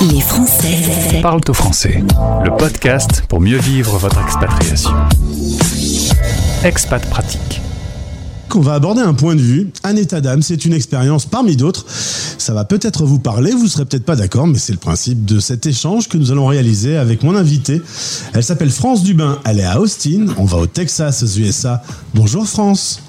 Les Français parlent au français. Le podcast pour mieux vivre votre expatriation. Expat pratique. On va aborder un point de vue, un état d'âme, c'est une expérience parmi d'autres. Ça va peut-être vous parler, vous serez peut-être pas d'accord, mais c'est le principe de cet échange que nous allons réaliser avec mon invitée. Elle s'appelle France Dubin, elle est à Austin, on va au Texas, aux USA. Bonjour France.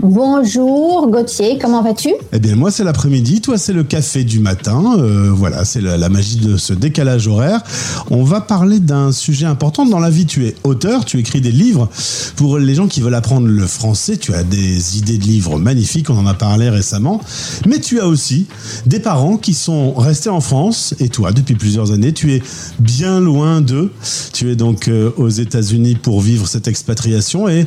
Bonjour Gauthier, comment vas-tu? Eh bien moi c'est l'après-midi, toi c'est le café du matin, euh, voilà c'est la, magie de ce décalage horaire. On va parler d'un sujet important dans la vie, tu es auteur, tu écris des livres. Pour les gens qui veulent apprendre le français, tu as des idées de livres magnifiques, on en a parlé récemment, mais tu as aussi des parents qui sont restés en France et toi depuis plusieurs années, tu es bien loin d'eux. Tu es donc euh, aux États-Unis pour vivre cette expatriation et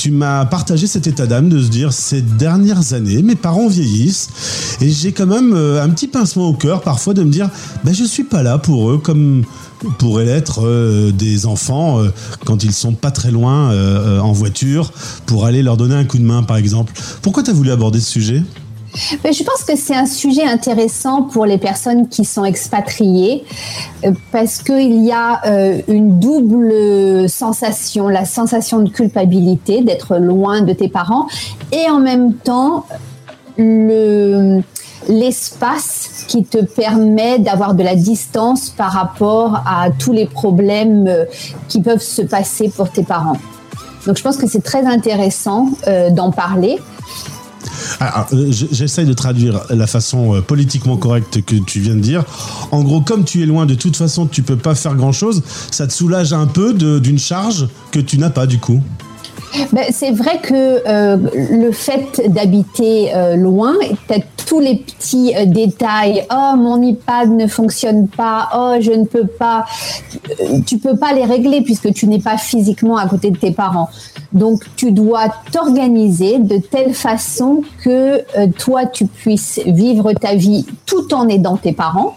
tu m'as partagé cet état d'âme de se dire ces dernières années, mes parents vieillissent et j'ai quand même euh, un petit pincement au cœur parfois de me dire ben je suis pas là pour eux comme pourraient l'être euh, des enfants euh, quand ils sont pas très loin en voiture pour aller leur donner un coup de main par exemple. Pourquoi tu as voulu aborder ce sujet? Je pense que c'est un sujet intéressant pour les personnes qui sont expatriées parce qu'il y a une double sensation, la sensation de culpabilité d'être loin de tes parents et en même temps le l'espace qui te permet d'avoir de la distance par rapport à tous les problèmes euh, qui peuvent se passer pour tes parents. Donc je pense que c'est très intéressant euh, d'en parler. Alors, euh, j'essaye de traduire la façon euh, politiquement correcte que tu viens de dire. En gros, comme tu es loin, de toute façon, tu peux pas faire grand chose. Ça te soulage un peu d'une charge que tu n'as pas du coup? Ben, c'est vrai que euh, le fait d'habiter euh, loin, peut-être tous les petits euh, détails, oh mon iPad ne fonctionne pas, oh je ne peux pas, euh, tu peux pas les régler puisque tu n'es pas physiquement à côté de tes parents. Donc tu dois t'organiser de telle façon que euh, toi tu puisses vivre ta vie tout en aidant tes parents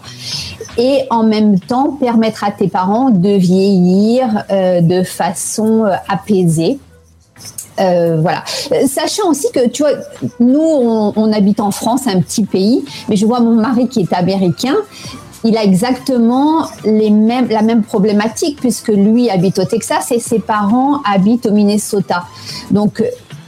et en même temps permettre à tes parents de vieillir de façon apaisée. Euh, voilà. Sachant aussi que, tu vois, nous, on, habite en France, un petit pays, mais je vois mon mari qui est américain. Il a exactement les mêmes, la même problématique puisque lui habite au Texas et ses parents habitent au Minnesota. Donc,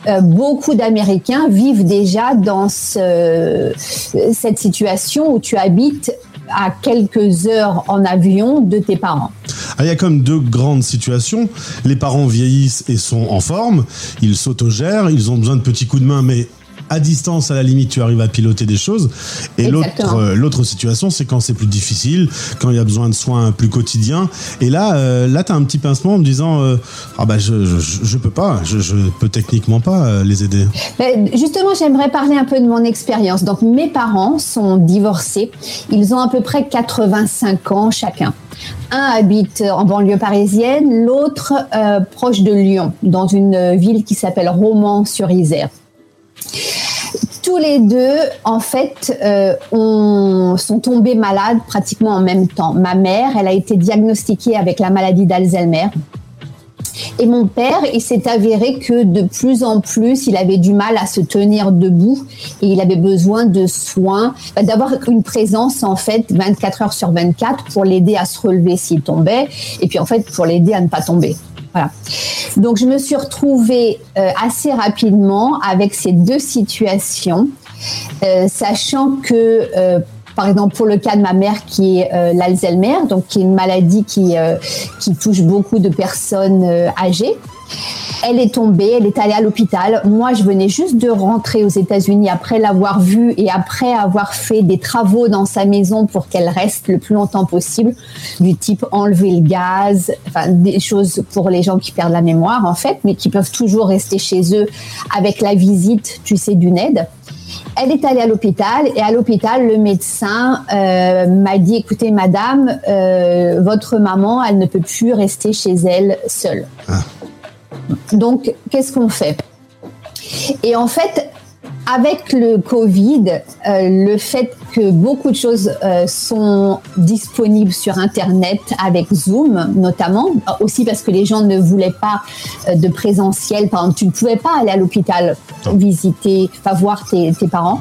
euh, beaucoup d'Américains vivent déjà dans ce, cette situation où tu habites à quelques heures en avion de tes parents. Ah, il y a comme deux grandes situations. Les parents vieillissent et sont en forme, ils s'autogèrent, ils ont besoin de petits coups de main, mais à distance, à la limite, tu arrives à piloter des choses. Et l'autre, euh, l'autre situation, c'est quand c'est plus difficile, quand il y a besoin de soins plus quotidiens. Et là, euh, là, tu as un petit pincement en me disant, euh, ah bah je, je, je, peux pas, je, je peux techniquement pas les aider. Ben, justement, j'aimerais parler un peu de mon expérience. Donc, mes parents sont divorcés. Ils ont à peu près 85 ans chacun. Un habite en banlieue parisienne, l'autre euh, proche de Lyon, dans une ville qui s'appelle Romans-sur-Isère tous les deux, en fait, euh, on, sont tombés malades pratiquement en même temps. Ma mère, elle a été diagnostiquée avec la maladie d'Alzheimer. Et mon père, il s'est avéré que de plus en plus, il avait du mal à se tenir debout et il avait besoin de soins, d'avoir une présence en fait 24 heures sur 24 pour l'aider à se relever s'il tombait et puis en fait pour l'aider à ne pas tomber. Donc je me suis retrouvée euh, assez rapidement avec ces deux situations, euh, sachant que euh, par exemple pour le cas de ma mère qui est l'Alzheimer, donc qui est une maladie qui, touche beaucoup de personnes âgées. Elle est tombée, elle est allée à l'hôpital. Moi, je venais juste de rentrer aux États-Unis après l'avoir vue et après avoir fait des travaux dans sa maison pour qu'elle reste le plus longtemps possible, du type enlever le gaz, enfin des choses pour les gens qui perdent la mémoire en fait, mais qui peuvent toujours rester chez eux avec la visite, tu sais, d'une aide. Elle est allée à l'hôpital et à l'hôpital, le médecin euh, m'a dit écoutez, madame, euh, votre maman, elle ne peut plus rester chez elle seule. Ah. Donc, qu'est-ce qu'on fait? Et en fait, avec le Covid, euh, le fait que beaucoup de choses euh, sont disponibles sur Internet avec Zoom notamment, aussi parce que les gens ne voulaient pas euh, de présentiel. Par exemple, tu ne pouvais pas aller à l'hôpital visiter, enfin voir tes, tes parents.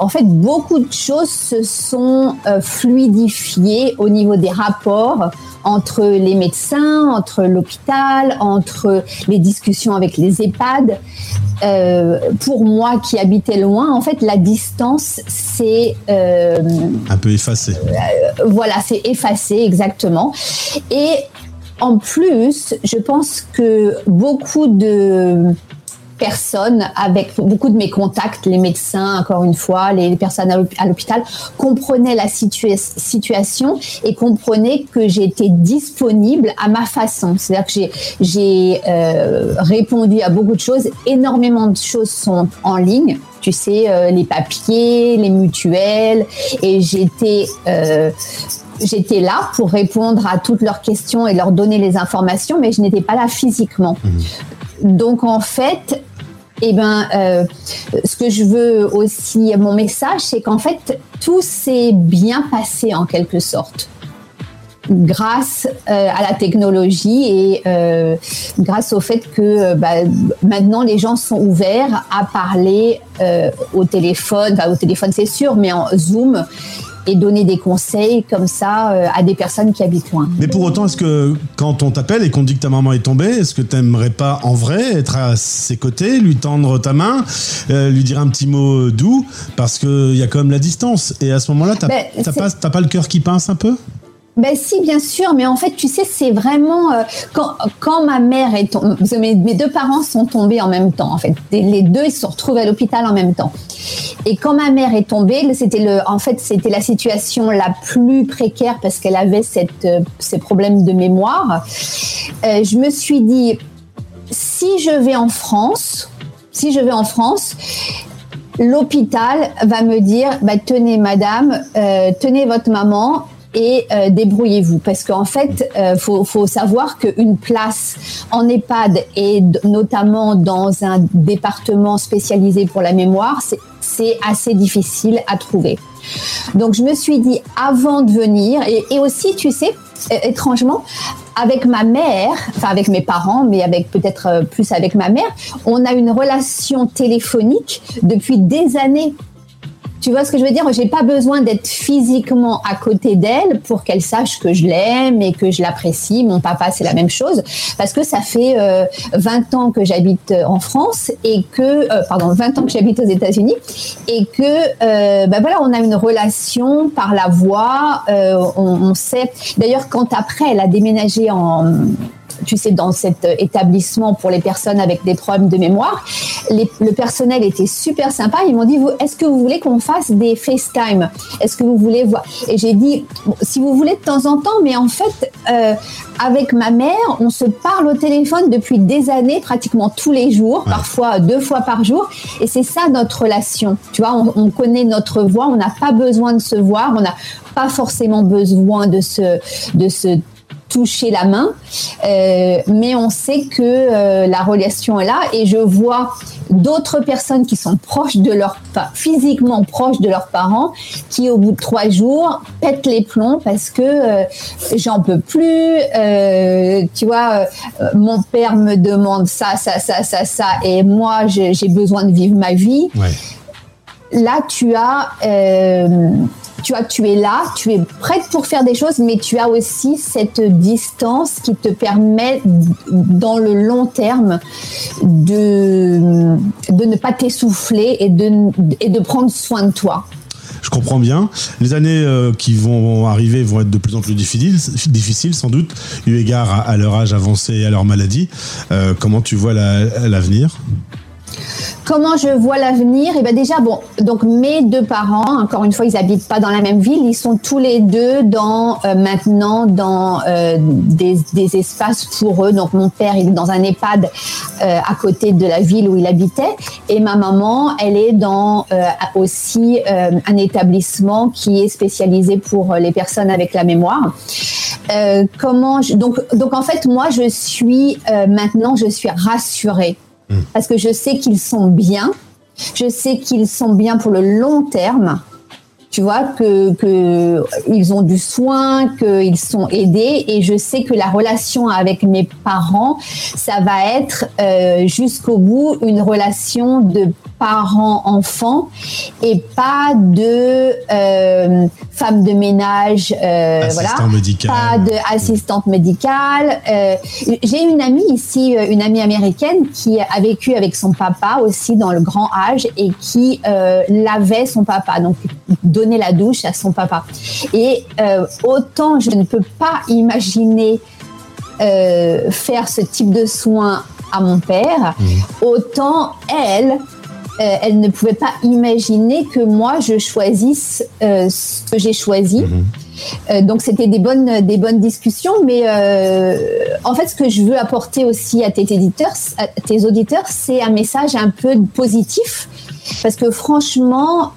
en fait, beaucoup de choses se sont fluidifiées au niveau des rapports entre les médecins, entre l'hôpital, entre les discussions avec les EHPAD. Euh, pour moi qui habitais loin, en fait, la distance, c'est... Euh, un peu effacé. Euh, voilà, c'est effacé, exactement. Et en plus, je pense que beaucoup de personnes avec beaucoup de mes contacts, les médecins, encore une fois, les personnes à l'hôpital, comprenaient la situation et comprenaient que j'étais disponible à ma façon. C'est-à-dire que j'ai euh, répondu à beaucoup de choses. Énormément de choses sont en ligne. Tu sais, euh, les papiers, les mutuelles. Et j'étais... Euh, j'étais là pour répondre à toutes leurs questions et leur donner les informations, mais je n'étais pas là physiquement. Mmh. Donc en fait, eh ben, euh, ce que je veux aussi, mon message, c'est qu'en fait, tout s'est bien passé en quelque sorte. Grâce euh, à la technologie et euh, grâce au fait que bah, maintenant les gens sont ouverts à parler au téléphone, au téléphone c'est sûr, mais en Zoom et donner des conseils comme ça euh, à des personnes qui habitent loin. Mais pour autant, est-ce que quand on t'appelle et qu'on dit que ta maman est tombée, est-ce que tu n'aimerais pas en vrai être à ses côtés, lui tendre ta main, euh, lui dire un petit mot doux Parce qu'il y a quand même la distance. Et à ce moment-là, tu n'as ben, pas, pas le cœur qui pince un peu? Ben si, bien sûr, mais en fait, tu sais, c'est vraiment euh, quand, ma mère est tombée, mes, deux parents sont tombés en même temps. En fait, les deux ils se sont retrouvés à l'hôpital en même temps. Et quand ma mère est tombée, c'était le, en fait, c'était la situation la plus précaire parce qu'elle avait cette, euh, ces problèmes de mémoire. Euh, je me suis dit, si je vais en France, si je vais en France, l'hôpital va me dire, bah, tenez, madame, tenez votre maman et euh, débrouillez-vous parce qu'en fait, euh, faut, faut savoir qu'une place en EHPAD et notamment dans un département spécialisé pour la mémoire, c'est assez difficile à trouver. Donc je me suis dit avant de venir et, et aussi, tu sais, étrangement, avec ma mère, enfin avec mes parents, mais avec peut-être euh, plus avec ma mère, on a une relation téléphonique depuis des années. Tu vois ce que je veux dire? J'ai pas besoin d'être physiquement à côté d'elle pour qu'elle sache que je l'aime et que je l'apprécie. Mon papa, c'est la même chose parce que ça fait 20 euh, ans que j'habite euh, en France et que, euh, pardon, 20 ans que j'habite aux États-Unis et que, ben voilà, on a une relation par la voix. on, on sait. D'ailleurs, quand après elle a déménagé en tu sais, dans cet établissement pour les personnes avec des problèmes de mémoire. le personnel était super sympa. Ils m'ont dit, est-ce que vous voulez qu'on fasse des FaceTime? Est-ce que vous voulez voir? Et j'ai dit, si vous voulez de temps en temps, mais en fait, euh, avec ma mère, on se parle au téléphone depuis des années, pratiquement tous les jours, parfois deux fois par jour. Et c'est ça notre relation. Tu vois, on, on connaît notre voix, on n'a pas besoin de se voir, on n'a pas forcément besoin de se, de se toucher la main, euh, mais on sait que euh, la relation est là et je vois d'autres personnes qui sont proches de leur, enfin, physiquement proches de leurs parents, qui au bout de trois jours pètent les plombs parce que euh, j'en peux plus, tu vois, mon père me demande ça, ça, ça, ça, ça, et moi j'ai besoin de vivre ma vie. Là, tu as tu as, tu es là, tu es prête pour faire des choses, mais tu as aussi cette distance qui te permet, dans le long terme, de, de ne pas t'essouffler et de, et de prendre soin de toi. Je comprends bien. Les années euh, qui vont arriver vont être de plus en plus difficiles, difficiles sans doute, eu égard à, leur âge avancé et à leur maladie. Euh, comment tu vois l'avenir? Comment je vois l'avenir? Eh ben déjà bon, donc mes deux parents, encore une fois, ils habitent pas dans la même ville, ils sont tous les deux dans euh, maintenant dans euh, des, des, espaces pour eux. Donc mon père il est dans un EHPAD euh, à côté de la ville où il habitait, et ma maman elle est dans aussi un établissement qui est spécialisé pour les personnes avec la mémoire. comment donc donc en fait moi je suis maintenant je suis rassurée Mm. parce que je sais qu'ils sont bien. Je sais qu'ils sont bien pour le long terme tu vois que, ont du soin, qu'ils sont aidés et je sais que la relation avec mes parents, ça va être euh, jusqu'au bout une relation de parents-enfants et pas de euh, femme de ménage, euh, voilà, pas de assistante médicale. Euh, J'ai une amie ici, euh, une amie américaine qui a vécu avec son papa aussi dans le grand âge et qui lavait son papa, donc donnait la douche à son papa. Et autant je ne peux pas imaginer faire ce type de soins à mon père, mmh. autant elle, elle ne pouvait pas imaginer que moi je choisisse euh, ce que j'ai choisi. Mhm. Euh, donc c'était des bonnes des bonnes discussions, mais en fait ce que je veux apporter aussi à tes éditeurs, à tes auditeurs, c'est un message un peu positif, parce que franchement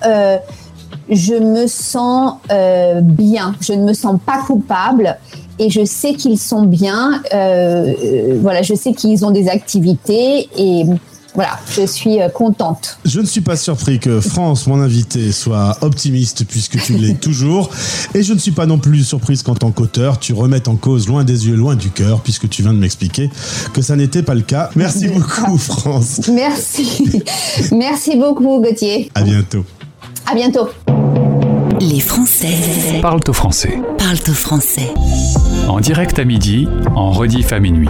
je me sens bien, je ne me sens pas coupable et je sais qu'ils sont bien. voilà, je sais qu'ils ont des activités et voilà, je suis euh, contente. Je ne suis pas surpris que France, mon invité, soit optimiste puisque tu l'es toujours. Et je ne suis pas non plus surprise qu'en tant qu'auteur, tu remettes en cause loin des yeux, loin du cœur, puisque tu viens de m'expliquer que ça n'était pas le cas. Merci beaucoup, France. Merci. Merci beaucoup, Gauthier. À bientôt. À bientôt. Les Français parlent au français. Parlent au français. En direct à midi, en rediff à minuit.